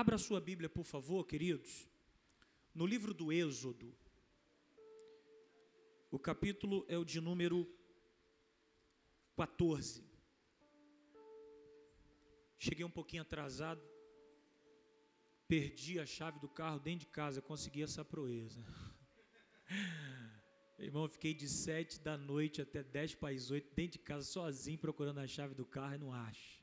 Abra sua Bíblia, por favor, queridos, no livro do Êxodo. O capítulo é o de número 14. Cheguei um pouquinho atrasado, perdi a chave do carro dentro de casa, consegui essa proeza. Irmão, fiquei de sete da noite até dez para as oito dentro de casa sozinho procurando a chave do carro e não acho.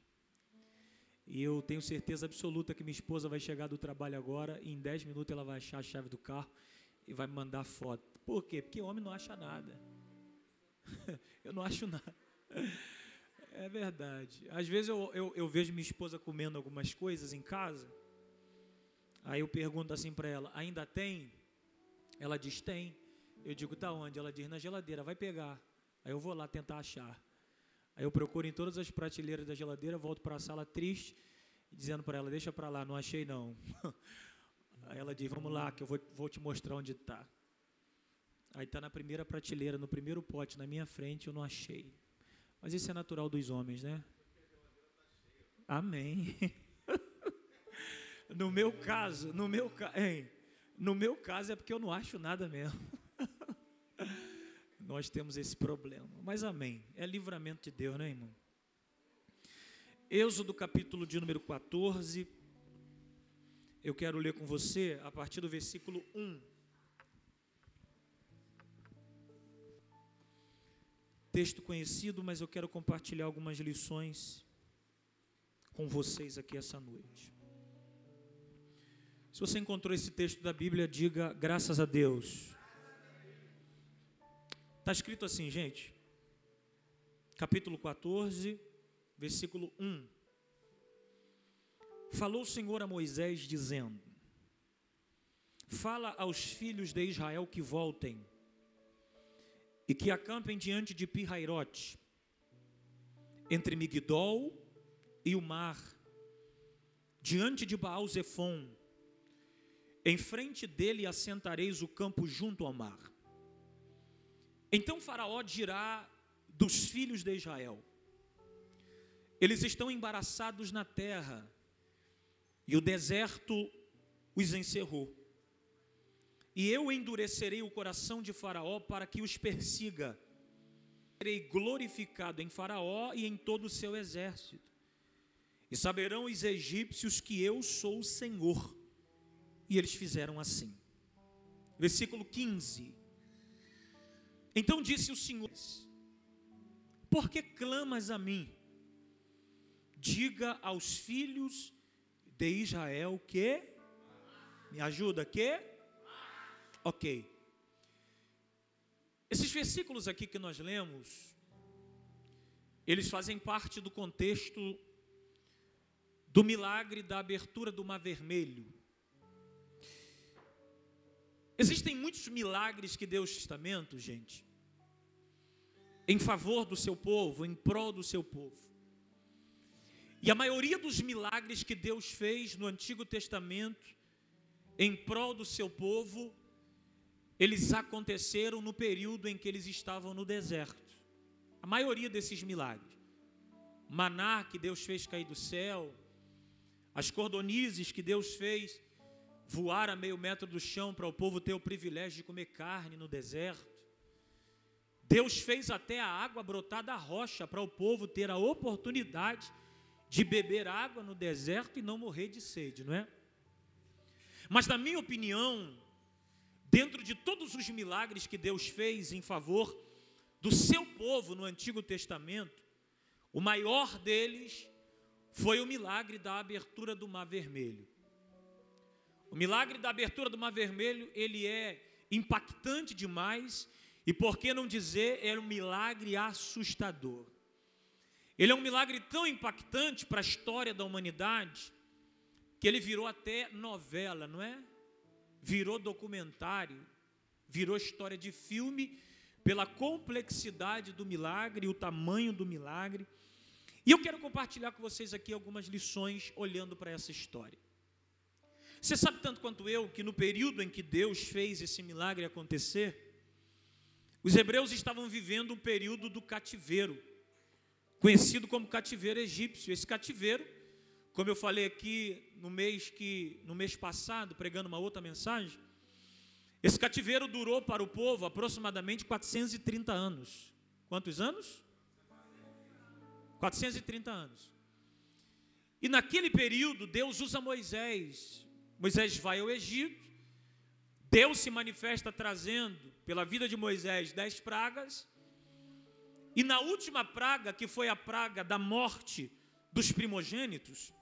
E eu tenho certeza absoluta que minha esposa vai chegar do trabalho agora e em dez minutos ela vai achar a chave do carro e vai me mandar foto. Por quê? Porque homem não acha nada. eu não acho nada. É verdade. Às vezes eu, eu, eu vejo minha esposa comendo algumas coisas em casa. Aí eu pergunto assim para ela: ainda tem? Ela diz: tem. Eu digo: tá onde? Ela diz: na geladeira, vai pegar. Aí eu vou lá tentar achar. Aí eu procuro em todas as prateleiras da geladeira, volto para a sala triste, dizendo para ela: deixa para lá, não achei não. Aí ela diz: vamos lá, que eu vou, vou te mostrar onde está. Aí está na primeira prateleira, no primeiro pote, na minha frente, eu não achei. Mas isso é natural dos homens, né? Amém. no meu caso, no meu, hein, no meu caso é porque eu não acho nada mesmo. Nós temos esse problema. Mas amém. É livramento de Deus, né, irmão? Êxodo capítulo de número 14. Eu quero ler com você a partir do versículo 1. texto conhecido, mas eu quero compartilhar algumas lições com vocês aqui essa noite. Se você encontrou esse texto da Bíblia, diga graças a Deus. Está escrito assim, gente. Capítulo 14, versículo 1. Falou o Senhor a Moisés, dizendo: Fala aos filhos de Israel que voltem e que acampem diante de Pirairote, entre Migdol e o mar, diante de Baal Zefon, em frente dele assentareis o campo junto ao mar. Então Faraó dirá dos filhos de Israel: Eles estão embaraçados na terra, e o deserto os encerrou. E eu endurecerei o coração de Faraó para que os persiga. Serei glorificado em Faraó e em todo o seu exército. E saberão os egípcios que eu sou o Senhor. E eles fizeram assim. Versículo 15. Então disse o Senhor: Por que clamas a mim? Diga aos filhos de Israel que me ajuda que Ok. Esses versículos aqui que nós lemos, eles fazem parte do contexto do milagre da abertura do Mar Vermelho. Existem muitos milagres que Deus testamento, gente, em favor do seu povo, em prol do seu povo. E a maioria dos milagres que Deus fez no Antigo Testamento em prol do seu povo eles aconteceram no período em que eles estavam no deserto. A maioria desses milagres. Maná que Deus fez cair do céu, as cordonizes que Deus fez voar a meio metro do chão para o povo ter o privilégio de comer carne no deserto. Deus fez até a água brotar da rocha para o povo ter a oportunidade de beber água no deserto e não morrer de sede, não é? Mas, na minha opinião, dentro de todos os milagres que Deus fez em favor do seu povo no Antigo Testamento, o maior deles foi o milagre da abertura do Mar Vermelho. O milagre da abertura do Mar Vermelho, ele é impactante demais, e por que não dizer, é um milagre assustador. Ele é um milagre tão impactante para a história da humanidade, que ele virou até novela, não é? virou documentário, virou história de filme pela complexidade do milagre o tamanho do milagre. E eu quero compartilhar com vocês aqui algumas lições olhando para essa história. Você sabe tanto quanto eu que no período em que Deus fez esse milagre acontecer, os hebreus estavam vivendo um período do cativeiro, conhecido como cativeiro egípcio. Esse cativeiro como eu falei aqui no mês que no mês passado, pregando uma outra mensagem, esse cativeiro durou para o povo aproximadamente 430 anos. Quantos anos? 430 anos. E naquele período, Deus usa Moisés. Moisés vai ao Egito. Deus se manifesta trazendo, pela vida de Moisés, dez pragas. E na última praga, que foi a praga da morte dos primogênitos,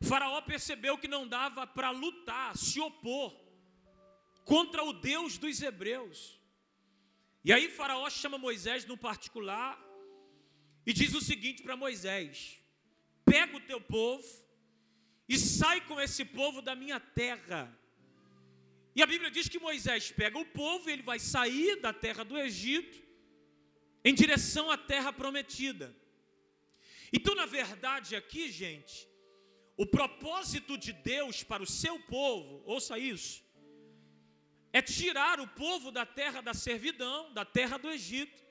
Faraó percebeu que não dava para lutar, se opor contra o Deus dos hebreus. E aí Faraó chama Moisés no particular e diz o seguinte para Moisés: Pega o teu povo e sai com esse povo da minha terra. E a Bíblia diz que Moisés pega o povo e ele vai sair da terra do Egito em direção à terra prometida. Então, na verdade, aqui, gente, o propósito de Deus para o seu povo, ouça isso, é tirar o povo da terra da servidão, da terra do Egito,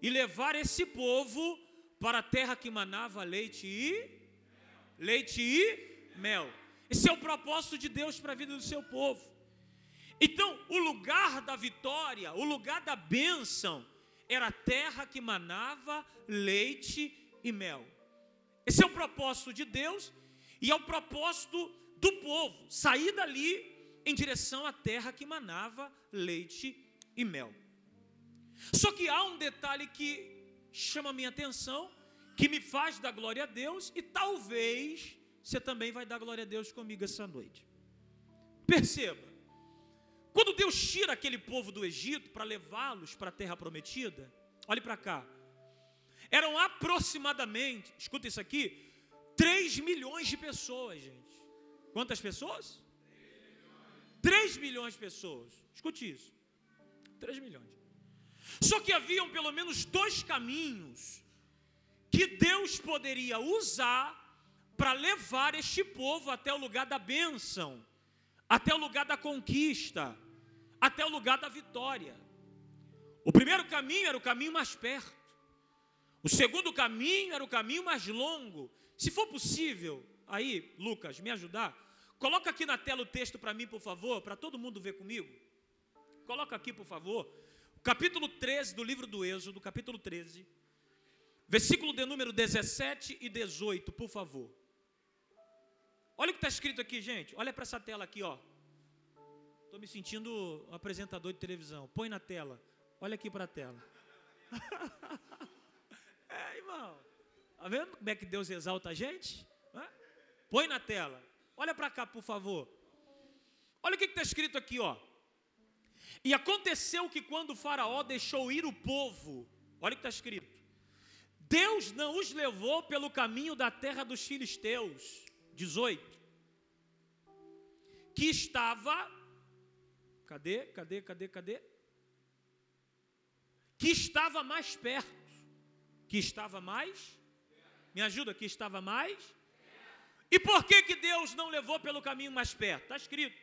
e levar esse povo para a terra que manava leite e leite e mel. Esse é o propósito de Deus para a vida do seu povo. Então, o lugar da vitória, o lugar da bênção, era a terra que manava leite e mel. Esse é o propósito de Deus e é o propósito do povo, sair dali em direção à terra que manava leite e mel. Só que há um detalhe que chama minha atenção, que me faz dar glória a Deus, e talvez você também vai dar glória a Deus comigo essa noite. Perceba, quando Deus tira aquele povo do Egito para levá-los para a terra prometida, olhe para cá, eram aproximadamente, escuta isso aqui, 3 milhões de pessoas, gente. Quantas pessoas? 3 milhões de pessoas. Escute isso. 3 milhões. Só que haviam pelo menos dois caminhos que Deus poderia usar para levar este povo até o lugar da bênção, até o lugar da conquista, até o lugar da vitória. O primeiro caminho era o caminho mais perto. O segundo caminho era o caminho mais longo. Se for possível, aí, Lucas, me ajudar, Coloca aqui na tela o texto para mim, por favor, para todo mundo ver comigo. Coloca aqui, por favor. Capítulo 13 do livro do Êxodo, capítulo 13. Versículo de número 17 e 18, por favor. Olha o que está escrito aqui, gente. Olha para essa tela aqui, ó. Estou me sentindo um apresentador de televisão. Põe na tela. Olha aqui para a tela. é, irmão. Está vendo como é que Deus exalta a gente? Põe na tela. Olha para cá, por favor. Olha o que está escrito aqui, ó. E aconteceu que quando o Faraó deixou ir o povo, olha o que está escrito. Deus não os levou pelo caminho da terra dos filisteus. 18. Que estava. Cadê? Cadê? Cadê? Cadê? Que estava mais perto. Que estava mais. Me ajuda, que estava mais e por que, que Deus não levou pelo caminho mais perto? Está escrito.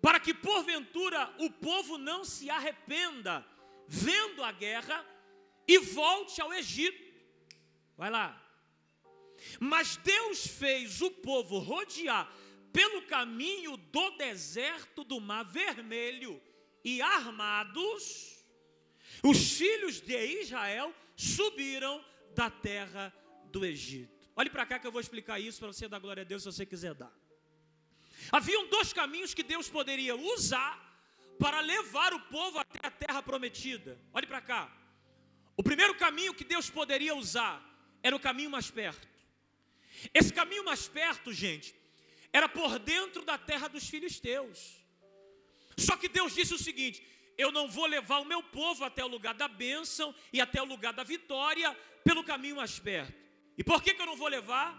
Para que porventura o povo não se arrependa, vendo a guerra, e volte ao Egito. Vai lá. Mas Deus fez o povo rodear pelo caminho do deserto do Mar Vermelho, e armados, os filhos de Israel subiram da terra do Egito. Olhe para cá que eu vou explicar isso para você dar glória a Deus se você quiser dar. Haviam dois caminhos que Deus poderia usar para levar o povo até a terra prometida. Olhe para cá. O primeiro caminho que Deus poderia usar era o caminho mais perto. Esse caminho mais perto, gente, era por dentro da terra dos filisteus. Só que Deus disse o seguinte: eu não vou levar o meu povo até o lugar da bênção e até o lugar da vitória pelo caminho mais perto. E por que, que eu não vou levar?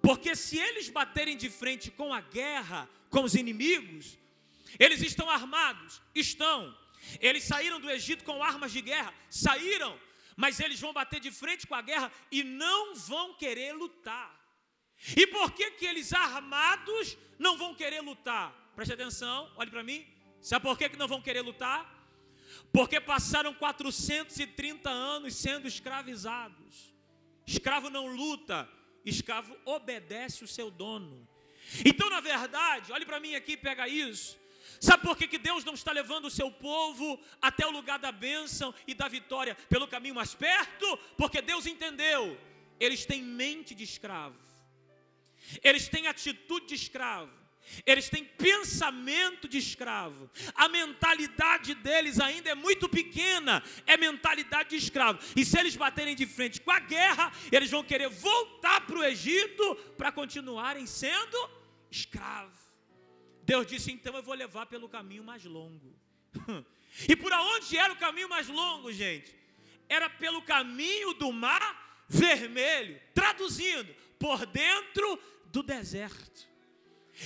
Porque se eles baterem de frente com a guerra, com os inimigos, eles estão armados, estão. Eles saíram do Egito com armas de guerra, saíram, mas eles vão bater de frente com a guerra e não vão querer lutar. E por que, que eles armados não vão querer lutar? Preste atenção, olhe para mim. Sabe por que, que não vão querer lutar? Porque passaram 430 anos sendo escravizados. Escravo não luta, escravo obedece o seu dono. Então, na verdade, olhe para mim aqui, pega isso. Sabe por que, que Deus não está levando o seu povo até o lugar da bênção e da vitória pelo caminho mais perto? Porque Deus entendeu, eles têm mente de escravo, eles têm atitude de escravo, eles têm pensamento de escravo. A mentalidade deles ainda é muito pequena, é mentalidade de escravo. E se eles baterem de frente com a guerra, eles vão querer voltar para o Egito para continuarem sendo escravos. Deus disse: então eu vou levar pelo caminho mais longo. e por onde era o caminho mais longo, gente? Era pelo caminho do mar vermelho. Traduzindo, por dentro do deserto.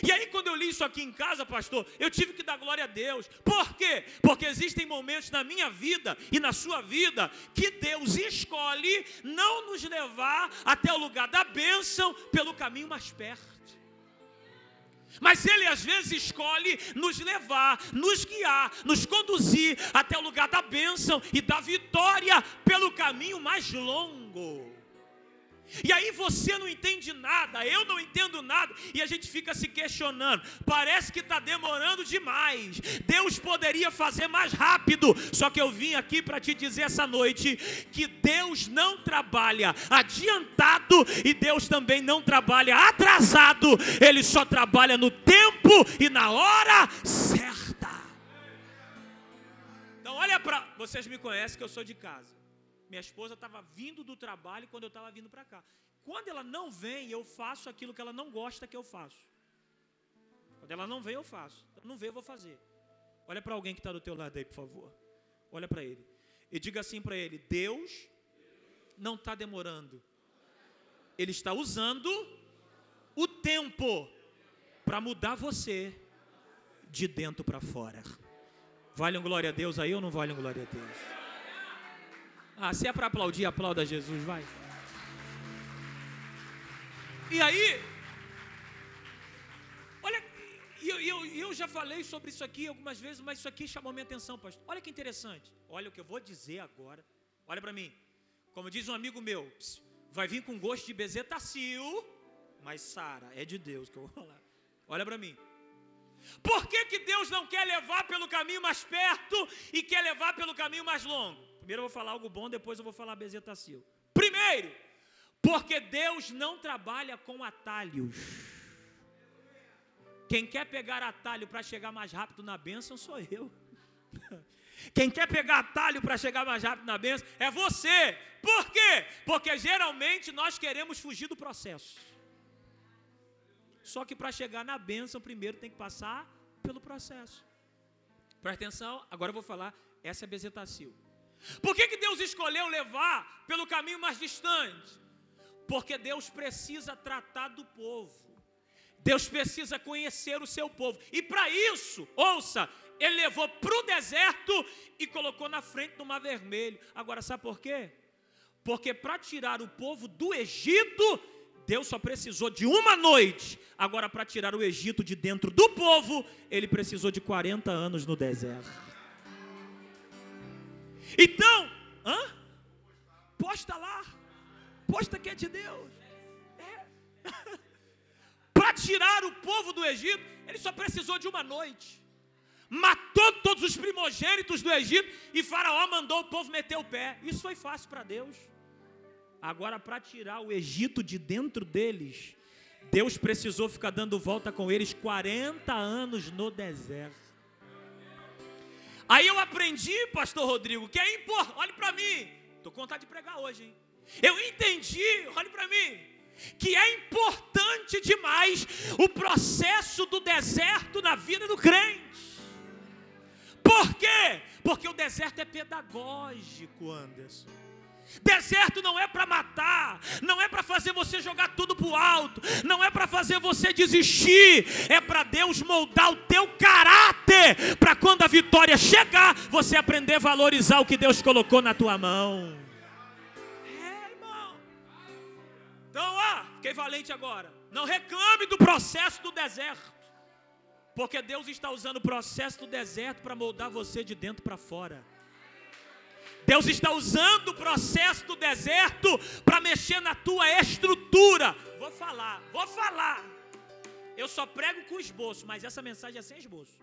E aí, quando eu li isso aqui em casa, pastor, eu tive que dar glória a Deus. Por quê? Porque existem momentos na minha vida e na sua vida que Deus escolhe não nos levar até o lugar da bênção pelo caminho mais perto. Mas Ele às vezes escolhe nos levar, nos guiar, nos conduzir até o lugar da bênção e da vitória pelo caminho mais longo. E aí você não entende nada, eu não entendo nada, e a gente fica se questionando. Parece que está demorando demais. Deus poderia fazer mais rápido. Só que eu vim aqui para te dizer essa noite que Deus não trabalha adiantado e Deus também não trabalha atrasado. Ele só trabalha no tempo e na hora certa. Então olha para, vocês me conhecem que eu sou de casa. Minha esposa estava vindo do trabalho quando eu estava vindo para cá. Quando ela não vem, eu faço aquilo que ela não gosta que eu faço. Quando ela não vem, eu faço. Ela não vem, eu vou fazer. Olha para alguém que está do teu lado aí, por favor. Olha para ele. E diga assim para ele: Deus não está demorando. Ele está usando o tempo para mudar você de dentro para fora. Vale um glória a Deus aí ou não vale um glória a Deus? Ah, se é para aplaudir, aplauda Jesus, vai. E aí, olha, eu, eu, eu já falei sobre isso aqui algumas vezes, mas isso aqui chamou minha atenção, pastor. Olha que interessante. Olha o que eu vou dizer agora. Olha para mim. Como diz um amigo meu, vai vir com gosto de bezetacil, mas Sara, é de Deus que eu vou falar. Olha para mim. Por que, que Deus não quer levar pelo caminho mais perto e quer levar pelo caminho mais longo? Primeiro eu vou falar algo bom, depois eu vou falar bezetacil. Primeiro, porque Deus não trabalha com atalhos. Quem quer pegar atalho para chegar mais rápido na bênção sou eu. Quem quer pegar atalho para chegar mais rápido na bênção é você. Por quê? Porque geralmente nós queremos fugir do processo. Só que para chegar na bênção, primeiro tem que passar pelo processo. Presta atenção, agora eu vou falar, essa é bezetacil. Por que, que Deus escolheu levar pelo caminho mais distante? Porque Deus precisa tratar do povo. Deus precisa conhecer o seu povo. E para isso, ouça, ele levou para o deserto e colocou na frente do mar vermelho. Agora, sabe por quê? Porque para tirar o povo do Egito, Deus só precisou de uma noite. Agora, para tirar o Egito de dentro do povo, ele precisou de 40 anos no deserto. Então, hã? Posta lá. Posta que é de Deus. É. Para tirar o povo do Egito, ele só precisou de uma noite. Matou todos os primogênitos do Egito e Faraó mandou o povo meter o pé. Isso foi fácil para Deus. Agora, para tirar o Egito de dentro deles, Deus precisou ficar dando volta com eles 40 anos no deserto. Aí eu aprendi, pastor Rodrigo, que é importante. Olhe para mim. Estou com vontade de pregar hoje, hein? Eu entendi, olhe para mim, que é importante demais o processo do deserto na vida do crente. Por quê? Porque o deserto é pedagógico, Anderson. Deserto não é para matar, não é para fazer você jogar tudo para o alto, não é para fazer você desistir, é para Deus moldar o teu caráter, para quando a vitória chegar, você aprender a valorizar o que Deus colocou na tua mão. É, irmão. Então, ó, fiquei valente agora. Não reclame do processo do deserto, porque Deus está usando o processo do deserto para moldar você de dentro para fora. Deus está usando o processo do deserto para mexer na tua estrutura. Vou falar, vou falar. Eu só prego com esboço, mas essa mensagem é sem esboço.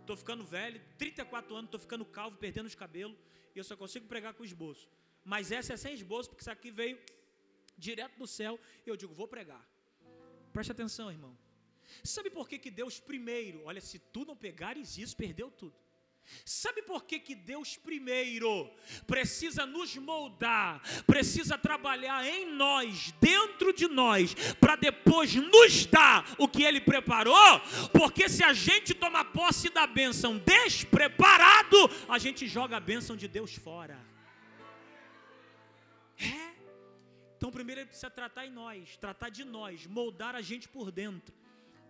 Estou ficando velho, 34 anos, estou ficando calvo, perdendo os cabelos, e eu só consigo pregar com esboço. Mas essa é sem esboço, porque isso aqui veio direto do céu, e eu digo, vou pregar. Preste atenção, irmão. Sabe por que, que Deus primeiro, olha, se tu não pegares isso, perdeu tudo. Sabe por que, que Deus primeiro precisa nos moldar, precisa trabalhar em nós, dentro de nós, para depois nos dar o que Ele preparou? Porque se a gente tomar posse da bênção despreparado, a gente joga a bênção de Deus fora. É. Então, primeiro Ele precisa tratar em nós, tratar de nós, moldar a gente por dentro,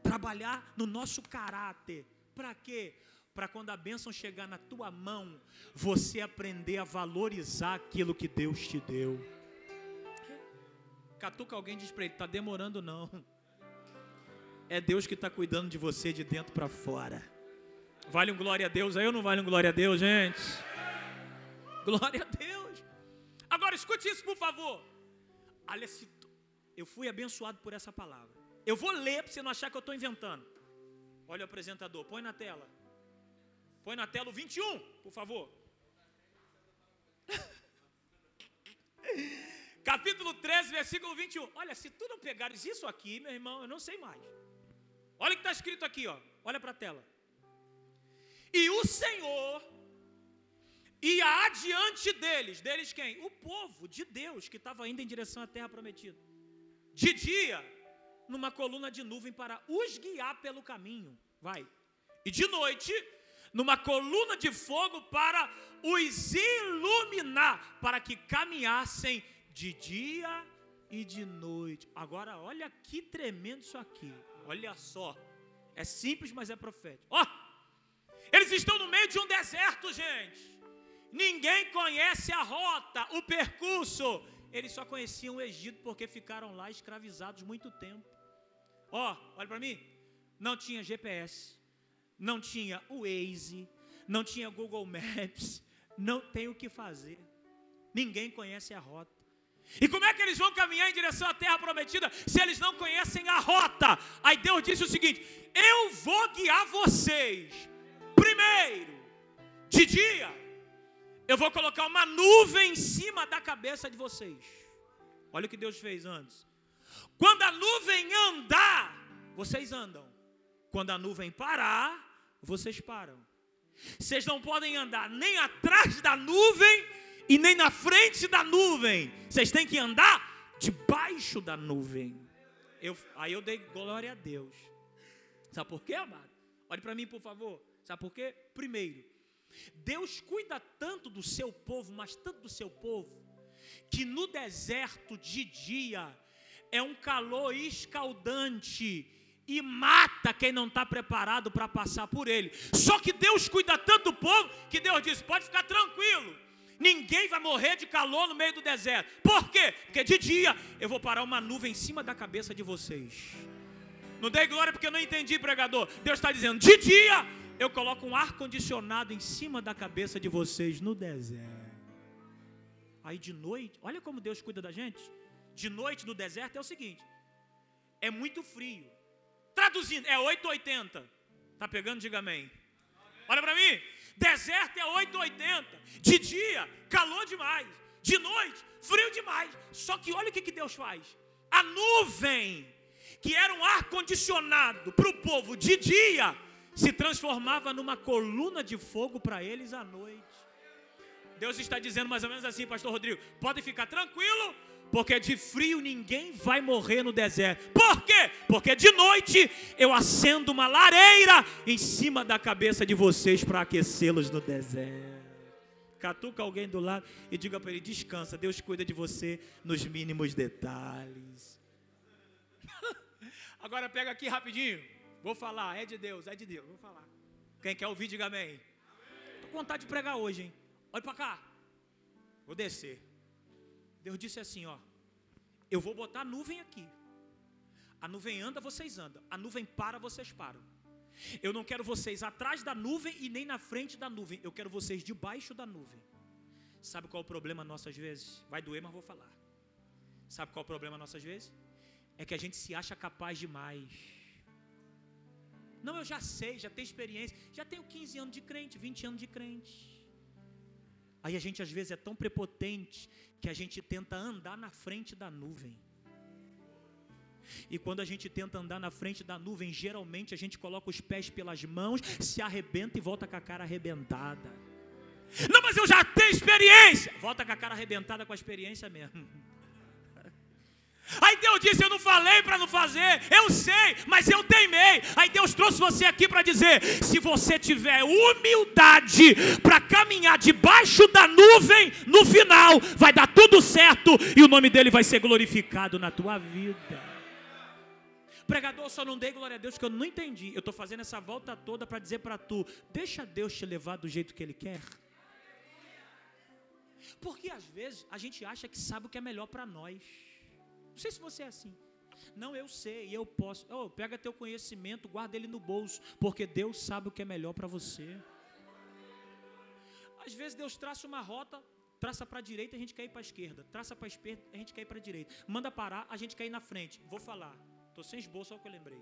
trabalhar no nosso caráter. Para quê? para quando a bênção chegar na tua mão, você aprender a valorizar aquilo que Deus te deu. Catuca alguém diz para ele: está demorando não. É Deus que está cuidando de você de dentro para fora. Vale um glória a Deus aí ou não vale um glória a Deus, gente? Glória a Deus. Agora escute isso, por favor. Olha, se eu fui abençoado por essa palavra. Eu vou ler para você não achar que eu estou inventando. Olha o apresentador, põe na tela. Põe na tela o 21, por favor. Capítulo 13, versículo 21. Olha, se tu não pegares isso aqui, meu irmão, eu não sei mais. Olha o que está escrito aqui, ó. Olha para a tela. E o Senhor ia adiante deles. Deles quem? O povo de Deus que estava indo em direção à terra prometida. De dia, numa coluna de nuvem para os guiar pelo caminho. Vai. E de noite, numa coluna de fogo para os iluminar, para que caminhassem de dia e de noite. Agora, olha que tremendo isso aqui. Olha só. É simples, mas é profético. Ó, oh, eles estão no meio de um deserto, gente. Ninguém conhece a rota, o percurso. Eles só conheciam o Egito porque ficaram lá escravizados muito tempo. Ó, oh, olha para mim. Não tinha GPS não tinha o Waze, não tinha Google Maps, não tem o que fazer. Ninguém conhece a rota. E como é que eles vão caminhar em direção à terra prometida se eles não conhecem a rota? Aí Deus disse o seguinte: Eu vou guiar vocês. Primeiro, de dia, eu vou colocar uma nuvem em cima da cabeça de vocês. Olha o que Deus fez antes. Quando a nuvem andar, vocês andam. Quando a nuvem parar, vocês param. Vocês não podem andar nem atrás da nuvem e nem na frente da nuvem. Vocês têm que andar debaixo da nuvem. Eu, aí eu dei glória a Deus. Sabe por quê, amado? Olhe para mim, por favor. Sabe por quê? Primeiro, Deus cuida tanto do seu povo, mas tanto do seu povo, que no deserto de dia é um calor escaldante e mata quem não está preparado para passar por ele. Só que Deus cuida tanto do povo que Deus diz: pode ficar tranquilo. Ninguém vai morrer de calor no meio do deserto. Por quê? Porque de dia eu vou parar uma nuvem em cima da cabeça de vocês. Não dei glória porque eu não entendi, pregador. Deus está dizendo: de dia eu coloco um ar condicionado em cima da cabeça de vocês no deserto. Aí de noite, olha como Deus cuida da gente. De noite no deserto é o seguinte: é muito frio. Traduzindo, é 880. Tá pegando? Diga amém. Olha para mim. Deserto é 880. De dia, calor demais. De noite, frio demais. Só que olha o que, que Deus faz. A nuvem, que era um ar condicionado para o povo de dia, se transformava numa coluna de fogo para eles à noite. Deus está dizendo mais ou menos assim, Pastor Rodrigo: pode ficar tranquilo, porque de frio ninguém vai morrer no deserto. Por quê? Porque de noite eu acendo uma lareira em cima da cabeça de vocês para aquecê-los no deserto. Catuca alguém do lado e diga para ele: descansa, Deus cuida de você nos mínimos detalhes. Agora pega aqui rapidinho. Vou falar, é de Deus, é de Deus. Vou falar. Quem quer ouvir, diga amém. Estou com vontade de pregar hoje, hein? Olha para cá. Vou descer. Deus disse assim: ó, eu vou botar a nuvem aqui. A nuvem anda, vocês andam. A nuvem para, vocês param. Eu não quero vocês atrás da nuvem e nem na frente da nuvem. Eu quero vocês debaixo da nuvem. Sabe qual é o problema nossas vezes? Vai doer, mas vou falar. Sabe qual é o problema nossas vezes? É que a gente se acha capaz demais. Não, eu já sei, já tenho experiência, já tenho 15 anos de crente, 20 anos de crente. Aí a gente às vezes é tão prepotente que a gente tenta andar na frente da nuvem. E quando a gente tenta andar na frente da nuvem, geralmente a gente coloca os pés pelas mãos, se arrebenta e volta com a cara arrebentada. Não, mas eu já tenho experiência. Volta com a cara arrebentada com a experiência mesmo. Aí Deus disse: Eu não falei para não fazer, eu sei, mas eu teimei. Aí Deus trouxe você aqui para dizer: Se você tiver humildade para caminhar debaixo da nuvem, no final vai dar tudo certo e o nome dele vai ser glorificado na tua vida. Pregador, só não dei glória a Deus que eu não entendi. Eu estou fazendo essa volta toda para dizer para tu: deixa Deus te levar do jeito que Ele quer. Porque às vezes a gente acha que sabe o que é melhor para nós. Não sei se você é assim. Não, eu sei, eu posso. Oh, pega teu conhecimento, guarda ele no bolso, porque Deus sabe o que é melhor para você. Às vezes Deus traça uma rota, traça para a direita, a gente quer ir para a esquerda. Traça para a esquerda, a gente quer ir para a direita. Manda parar, a gente quer ir na frente. Vou falar. Estou sem esboço, só o que eu lembrei.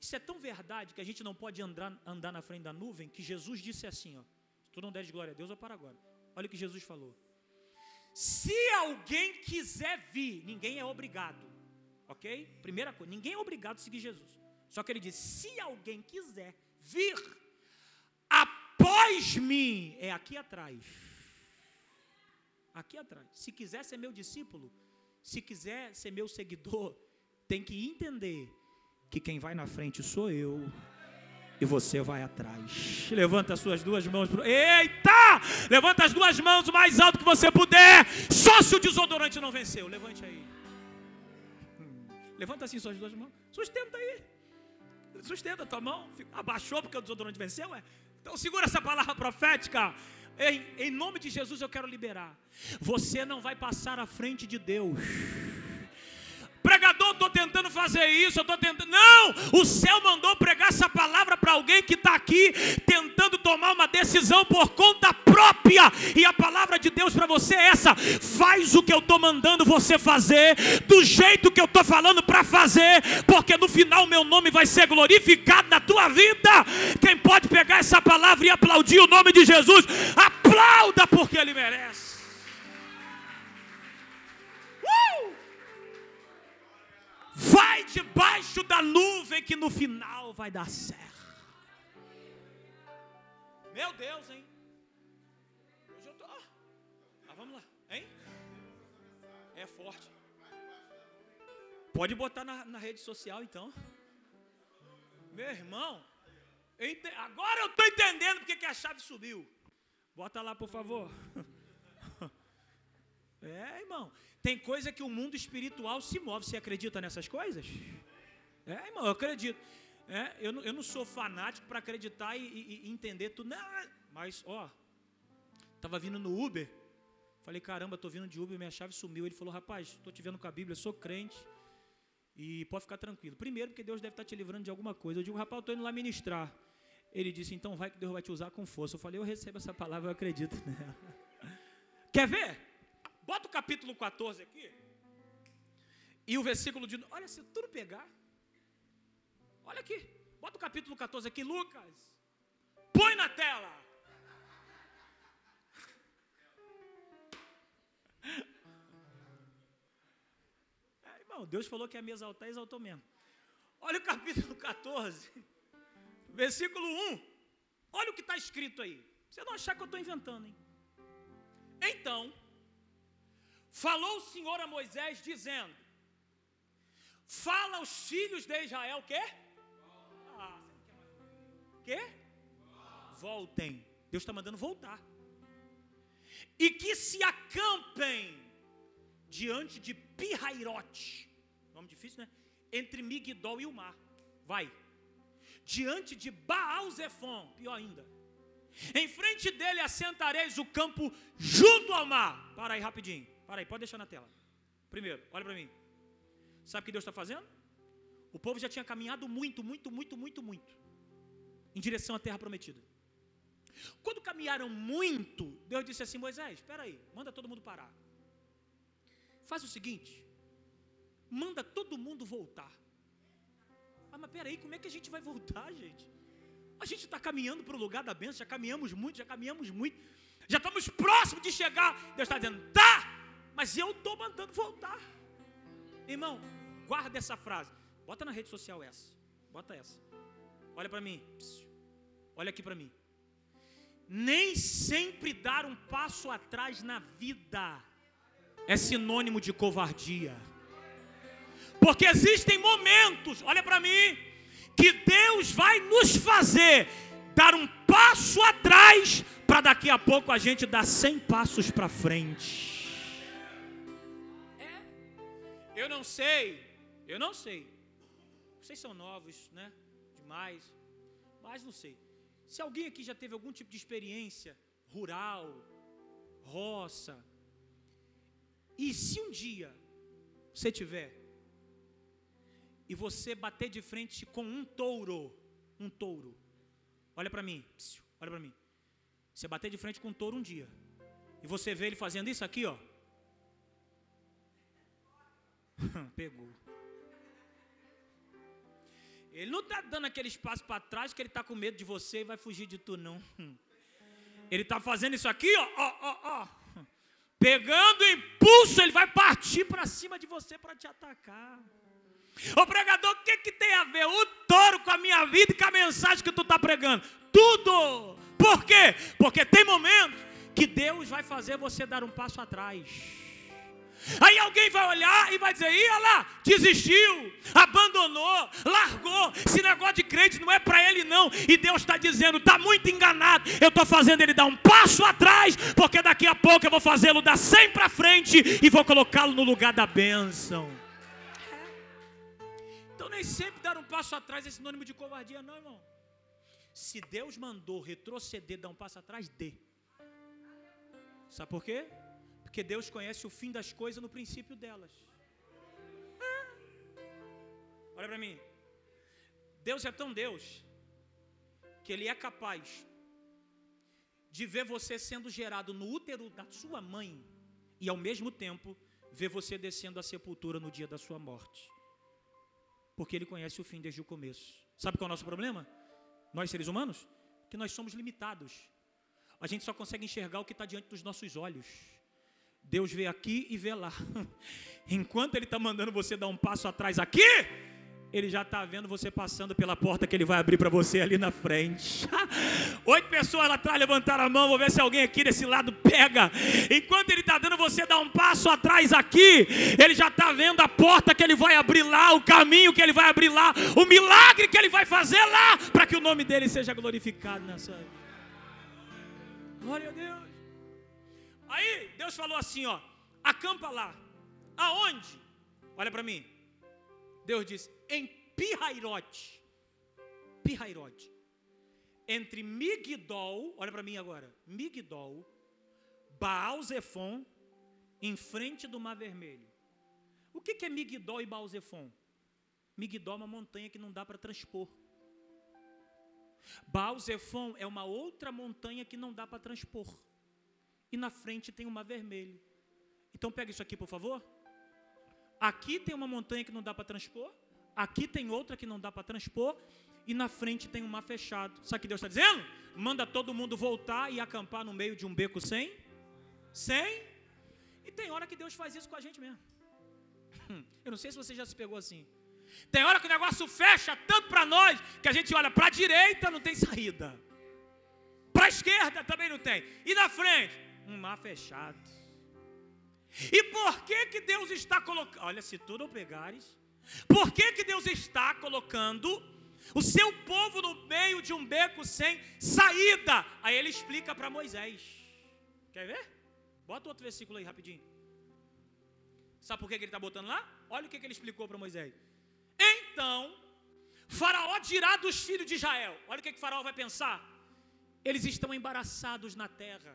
Isso é tão verdade que a gente não pode andar, andar na frente da nuvem que Jesus disse assim: ó, se tu não deres glória a Deus, eu para agora. Olha o que Jesus falou. Se alguém quiser vir, ninguém é obrigado. Ok? Primeira coisa, ninguém é obrigado a seguir Jesus. Só que ele diz: se alguém quiser vir após mim, é aqui atrás. Aqui atrás. Se quiser ser meu discípulo, se quiser ser meu seguidor, tem que entender que quem vai na frente sou eu e você vai atrás. Levanta as suas duas mãos. Pro... Eita! Levanta as duas mãos o mais alto que você puder. Só se o desodorante não venceu. Levante aí. Levanta assim suas duas mãos. Sustenta aí. Sustenta a tua mão. Abaixou porque o desodorante venceu? É? Então segura essa palavra profética. Em, em nome de Jesus eu quero liberar. Você não vai passar à frente de Deus pregador, estou tentando fazer isso, eu estou tentando. Não! O céu mandou pregar essa palavra para alguém que está aqui tentando tomar uma decisão por conta própria. E a palavra de Deus para você é essa: faz o que eu estou mandando você fazer, do jeito que eu estou falando para fazer, porque no final meu nome vai ser glorificado na tua vida. Quem pode pegar essa palavra e aplaudir o nome de Jesus, aplauda porque ele merece. Vai debaixo da nuvem que no final vai dar certo. Meu Deus, hein? Hoje eu tô. Mas vamos lá, hein? É forte. Pode botar na, na rede social então. Meu irmão, agora eu estou entendendo porque que a chave subiu. Bota lá, por favor. É, irmão. Tem coisa que o mundo espiritual se move. Você acredita nessas coisas? É, irmão, eu acredito. É, eu, não, eu não sou fanático para acreditar e, e, e, entender tudo. Não, mas, ó, tava vindo no Uber. Falei, caramba, tô vindo de Uber, minha chave sumiu. Ele falou, rapaz, estou te vendo com a Bíblia, sou crente. E pode ficar tranquilo. Primeiro, porque Deus deve estar tá te livrando de alguma coisa. Eu digo, rapaz, eu estou indo lá ministrar. Ele disse, então vai que Deus vai te usar com força. Eu falei, eu recebo essa palavra, eu acredito nela. Quer ver? Bota o capítulo 14 aqui. E o versículo de. Olha, se tudo pegar. Olha aqui. Bota o capítulo 14 aqui, Lucas. Põe na tela. É, irmão, Deus falou que ia me exaltar, exaltou mesmo. Olha o capítulo 14, versículo 1. Olha o que está escrito aí. Você não achar que eu estou inventando, hein? Então, Falou o Senhor a Moisés dizendo: Fala aos filhos de Israel quê? Ah? Voltem. Deus está mandando voltar. E que se acampem diante de Pirairote. Nome difícil, né? Entre Migdol e o mar. Vai. Diante de Baal Zefon. Pior ainda. Em frente dele assentareis o campo junto ao mar. Para aí rapidinho. Para aí, pode deixar na tela. Primeiro, olha para mim. Sabe o que Deus está fazendo? O povo já tinha caminhado muito, muito, muito, muito, muito em direção à terra prometida. Quando caminharam muito, Deus disse assim: Moisés, espera aí, manda todo mundo parar. Faz o seguinte, manda todo mundo voltar. Ah, mas peraí, como é que a gente vai voltar, gente? A gente está caminhando para o lugar da bênção, já caminhamos muito, já caminhamos muito, já estamos próximos de chegar. Deus está dizendo, tá, mas eu estou mandando voltar. Irmão, guarda essa frase. Bota na rede social essa. Bota essa. Olha para mim. Olha aqui para mim. Nem sempre dar um passo atrás na vida é sinônimo de covardia. Porque existem momentos, olha para mim, que Deus vai nos fazer dar um passo atrás para daqui a pouco a gente dar 100 passos para frente. Eu não sei, eu não sei. Vocês são novos, né? Demais. Mas não sei. Se alguém aqui já teve algum tipo de experiência rural, roça, e se um dia você tiver e você bater de frente com um touro, um touro. Olha para mim, olha para mim. Você bater de frente com um touro um dia e você vê ele fazendo isso aqui, ó. Pegou. Ele não está dando aquele espaço para trás que ele está com medo de você e vai fugir de tu, não. Ele está fazendo isso aqui, ó, ó, ó, ó. Pegando impulso, ele vai partir para cima de você para te atacar. Ô pregador, o que, que tem a ver o touro com a minha vida e com a mensagem que tu está pregando? Tudo! Por quê? Porque tem momentos que Deus vai fazer você dar um passo atrás. Aí alguém vai olhar e vai dizer: ia lá, desistiu, abandonou, largou. Esse negócio de crente não é para ele, não. E Deus está dizendo: está muito enganado. Eu estou fazendo ele dar um passo atrás, porque daqui a pouco eu vou fazê-lo dar 100 para frente e vou colocá-lo no lugar da bênção nem sempre dar um passo atrás é sinônimo de covardia, não, irmão. Se Deus mandou retroceder, dar um passo atrás, dê. Sabe por quê? Porque Deus conhece o fim das coisas no princípio delas. Ah. Olha para mim. Deus é tão Deus que Ele é capaz de ver você sendo gerado no útero da sua mãe e ao mesmo tempo ver você descendo à sepultura no dia da sua morte porque ele conhece o fim desde o começo. Sabe qual é o nosso problema? Nós, seres humanos? Que nós somos limitados. A gente só consegue enxergar o que está diante dos nossos olhos. Deus vê aqui e vê lá. Enquanto Ele está mandando você dar um passo atrás aqui, ele já está vendo você passando pela porta que ele vai abrir para você ali na frente. Oito pessoas lá atrás levantaram a mão, vou ver se alguém aqui desse lado pega. Enquanto ele está dando você dar um passo atrás aqui, ele já está vendo a porta que ele vai abrir lá, o caminho que ele vai abrir lá, o milagre que ele vai fazer lá, para que o nome dele seja glorificado nessa vida. Glória a Deus. Aí Deus falou assim, ó, acampa lá. Aonde? Olha para mim. Deus disse: em Pirairote. Pirairote. Entre Migdol, olha para mim agora, Migdol, Baal Zefon, em frente do Mar Vermelho. O que, que é Migdol e Baal Zefon? Migdol é uma montanha que não dá para transpor. Baal Zefon é uma outra montanha que não dá para transpor. E na frente tem o Mar Vermelho. Então pega isso aqui, por favor. Aqui tem uma montanha que não dá para transpor, aqui tem outra que não dá para transpor, e na frente tem um mar fechado. Sabe o que Deus está dizendo? Manda todo mundo voltar e acampar no meio de um beco sem? Sem? E tem hora que Deus faz isso com a gente mesmo. Eu não sei se você já se pegou assim. Tem hora que o negócio fecha tanto para nós que a gente olha para a direita não tem saída, para a esquerda também não tem, e na frente um mar fechado. E por que que Deus está colocando? Olha, se tu não pegares, por que que Deus está colocando o seu povo no meio de um beco sem saída? Aí ele explica para Moisés. Quer ver? Bota outro versículo aí rapidinho. Sabe por que, que ele está botando lá? Olha o que, que ele explicou para Moisés. Então, Faraó dirá dos filhos de Israel. Olha o que, que Faraó vai pensar. Eles estão embaraçados na terra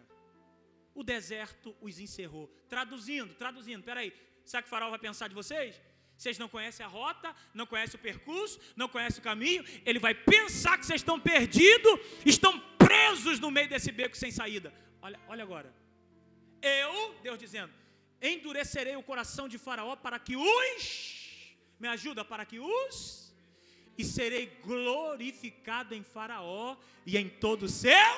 o deserto os encerrou. Traduzindo, traduzindo, peraí, sabe o que o faraó vai pensar de vocês? Vocês não conhecem a rota, não conhecem o percurso, não conhecem o caminho, ele vai pensar que vocês estão perdidos, estão presos no meio desse beco sem saída. Olha, olha agora. Eu, Deus dizendo, endurecerei o coração de Faraó para que os. Me ajuda, para que os. E serei glorificado em Faraó e em todo o seu.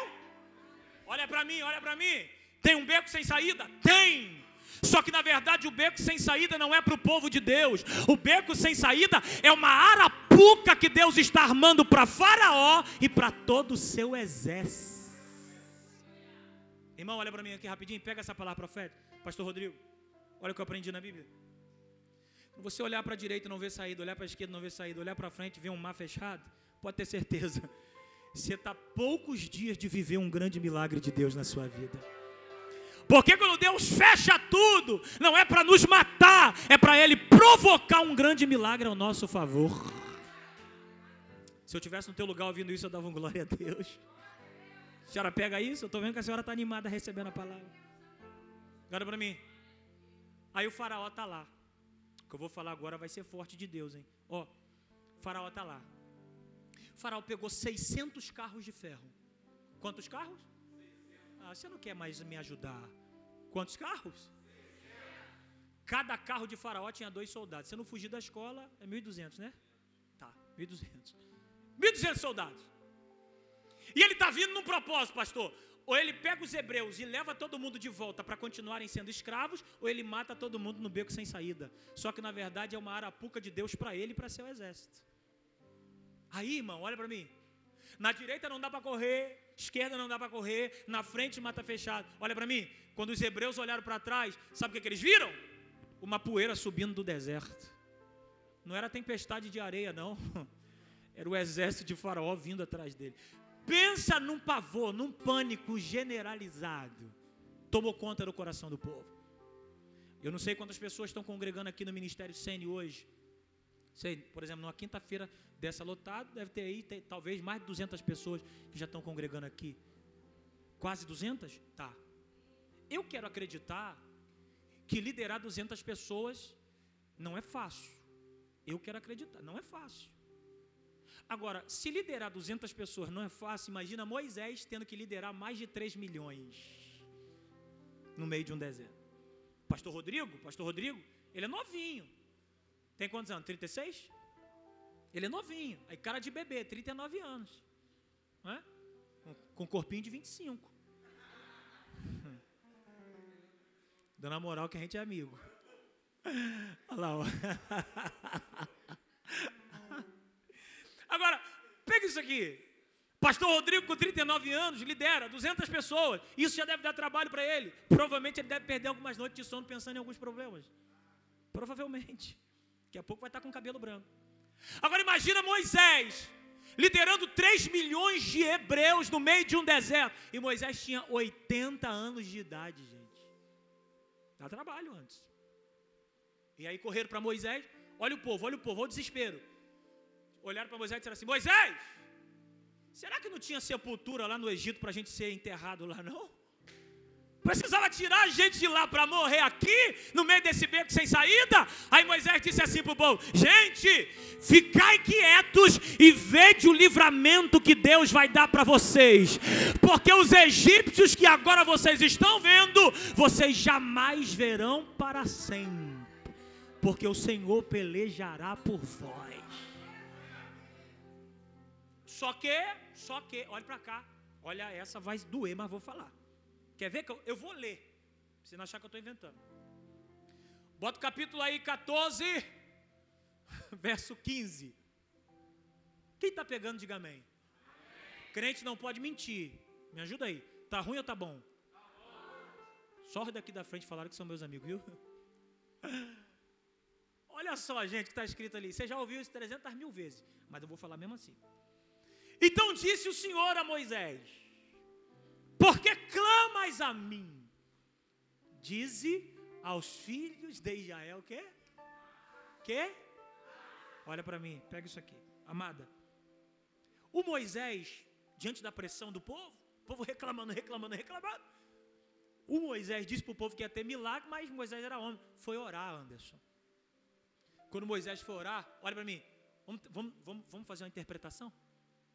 Olha para mim, olha para mim. Tem um beco sem saída? Tem. Só que na verdade o beco sem saída não é para o povo de Deus. O beco sem saída é uma arapuca que Deus está armando para Faraó e para todo o seu exército. Irmão, olha para mim aqui rapidinho, pega essa palavra profética. Pastor Rodrigo, olha o que eu aprendi na Bíblia. Você olhar para a direita e não ver saída, olhar para a esquerda e não ver saída, olhar para frente e ver um mar fechado, pode ter certeza. Você está poucos dias de viver um grande milagre de Deus na sua vida. Porque quando Deus fecha tudo, não é para nos matar, é para Ele provocar um grande milagre ao nosso favor. Se eu tivesse no teu lugar ouvindo isso, eu dava um glória a Deus. A senhora pega isso? Eu estou vendo que a senhora está animada recebendo a palavra. Olha para mim. Aí o faraó está lá. O que eu vou falar agora vai ser forte de Deus, hein? Ó, o faraó está lá. O faraó pegou 600 carros de ferro. Quantos carros? Ah, você não quer mais me ajudar? Quantos carros? Cada carro de faraó tinha dois soldados. Se não fugir da escola, é 1.200, né? Tá, 1.200. 1.200 soldados. E ele está vindo num propósito, pastor. Ou ele pega os hebreus e leva todo mundo de volta para continuarem sendo escravos, ou ele mata todo mundo no beco sem saída. Só que na verdade é uma arapuca de Deus para ele e para seu exército. Aí, irmão, olha para mim. Na direita não dá para correr, esquerda não dá para correr, na frente mata fechado. Olha para mim, quando os hebreus olharam para trás, sabe o que, que eles viram? Uma poeira subindo do deserto. Não era tempestade de areia, não. Era o exército de Faraó vindo atrás dele. Pensa num pavor, num pânico generalizado. Tomou conta do coração do povo. Eu não sei quantas pessoas estão congregando aqui no Ministério Sene hoje. Sei, por exemplo, numa quinta-feira dessa lotada, deve ter aí talvez mais de 200 pessoas que já estão congregando aqui. Quase 200? Tá. Eu quero acreditar que liderar 200 pessoas não é fácil. Eu quero acreditar, não é fácil. Agora, se liderar 200 pessoas não é fácil, imagina Moisés tendo que liderar mais de 3 milhões no meio de um deserto. Pastor Rodrigo, Pastor Rodrigo, ele é novinho. Tem quantos anos? 36? Ele é novinho. Aí cara de bebê, 39 anos. Não é? Com corpinho de 25. Dando a moral que a gente é amigo. Olha lá, ó. Agora, pega isso aqui. Pastor Rodrigo, com 39 anos, lidera 200 pessoas. Isso já deve dar trabalho para ele. Provavelmente ele deve perder algumas noites de sono pensando em alguns problemas. Provavelmente. Daqui a pouco vai estar com cabelo branco. Agora imagina Moisés liderando 3 milhões de hebreus no meio de um deserto. E Moisés tinha 80 anos de idade, gente. Dá trabalho antes. E aí correram para Moisés. Olha o povo, olha o povo, olha o desespero. Olharam para Moisés e disseram assim: Moisés, será que não tinha sepultura lá no Egito para a gente ser enterrado lá, não? Precisava tirar a gente de lá para morrer aqui, no meio desse beco sem saída. Aí Moisés disse assim para o povo: Gente, ficai quietos e vede o livramento que Deus vai dar para vocês. Porque os egípcios que agora vocês estão vendo, vocês jamais verão para sempre. Porque o Senhor pelejará por vós. Só que, só que, olha para cá. Olha, essa vai doer, mas vou falar. Quer ver eu vou ler? Pra você não achar que eu estou inventando. Bota o capítulo aí 14, verso 15. Quem está pegando, diga amém. amém. Crente não pode mentir. Me ajuda aí. Tá ruim ou tá bom? Tá bom. Só daqui da frente falaram que são meus amigos, viu? Olha só, gente, que está escrito ali. Você já ouviu isso 300 mil vezes, mas eu vou falar mesmo assim. Então disse o Senhor a Moisés: porque clamas a mim? Dize aos filhos de Israel que? Que? Olha para mim, pega isso aqui, amada. O Moisés, diante da pressão do povo, o povo reclamando, reclamando, reclamando. O Moisés disse para o povo que ia ter milagre, mas Moisés era homem. Foi orar, Anderson. Quando Moisés foi orar, olha para mim. Vamos, vamos, vamos fazer uma interpretação?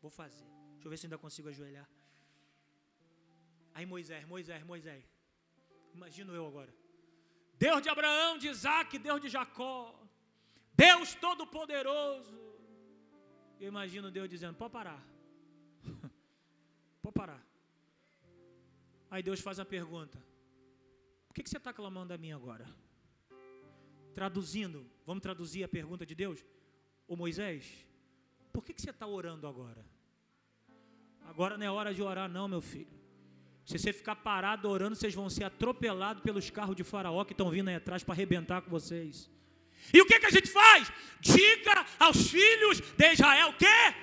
Vou fazer. Deixa eu ver se ainda consigo ajoelhar. Aí Moisés, Moisés, Moisés. Imagino eu agora. Deus de Abraão, de Isaac, Deus de Jacó. Deus Todo-Poderoso. Eu imagino Deus dizendo: pode parar. pode parar. Aí Deus faz a pergunta: Por que, que você está clamando a mim agora? Traduzindo, vamos traduzir a pergunta de Deus? Ô Moisés, por que, que você está orando agora? Agora não é hora de orar, não, meu filho. Se você ficar parado orando, vocês vão ser atropelados pelos carros de Faraó que estão vindo aí atrás para arrebentar com vocês. E o que, que a gente faz? Diga aos filhos de Israel: o quê?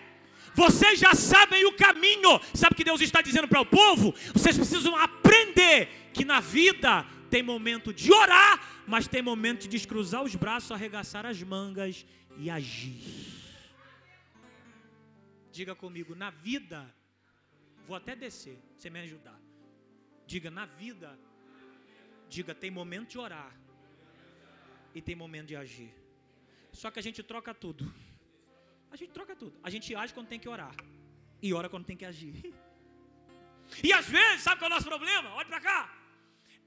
Vocês já sabem o caminho. Sabe o que Deus está dizendo para o povo? Vocês precisam aprender que na vida tem momento de orar, mas tem momento de descruzar os braços, arregaçar as mangas e agir. Diga comigo, na vida, vou até descer, você me ajudar. Diga, na vida, diga, tem momento de orar e tem momento de agir. Só que a gente troca tudo. A gente troca tudo. A gente age quando tem que orar e ora quando tem que agir. E às vezes, sabe qual é o nosso problema? Olha para cá.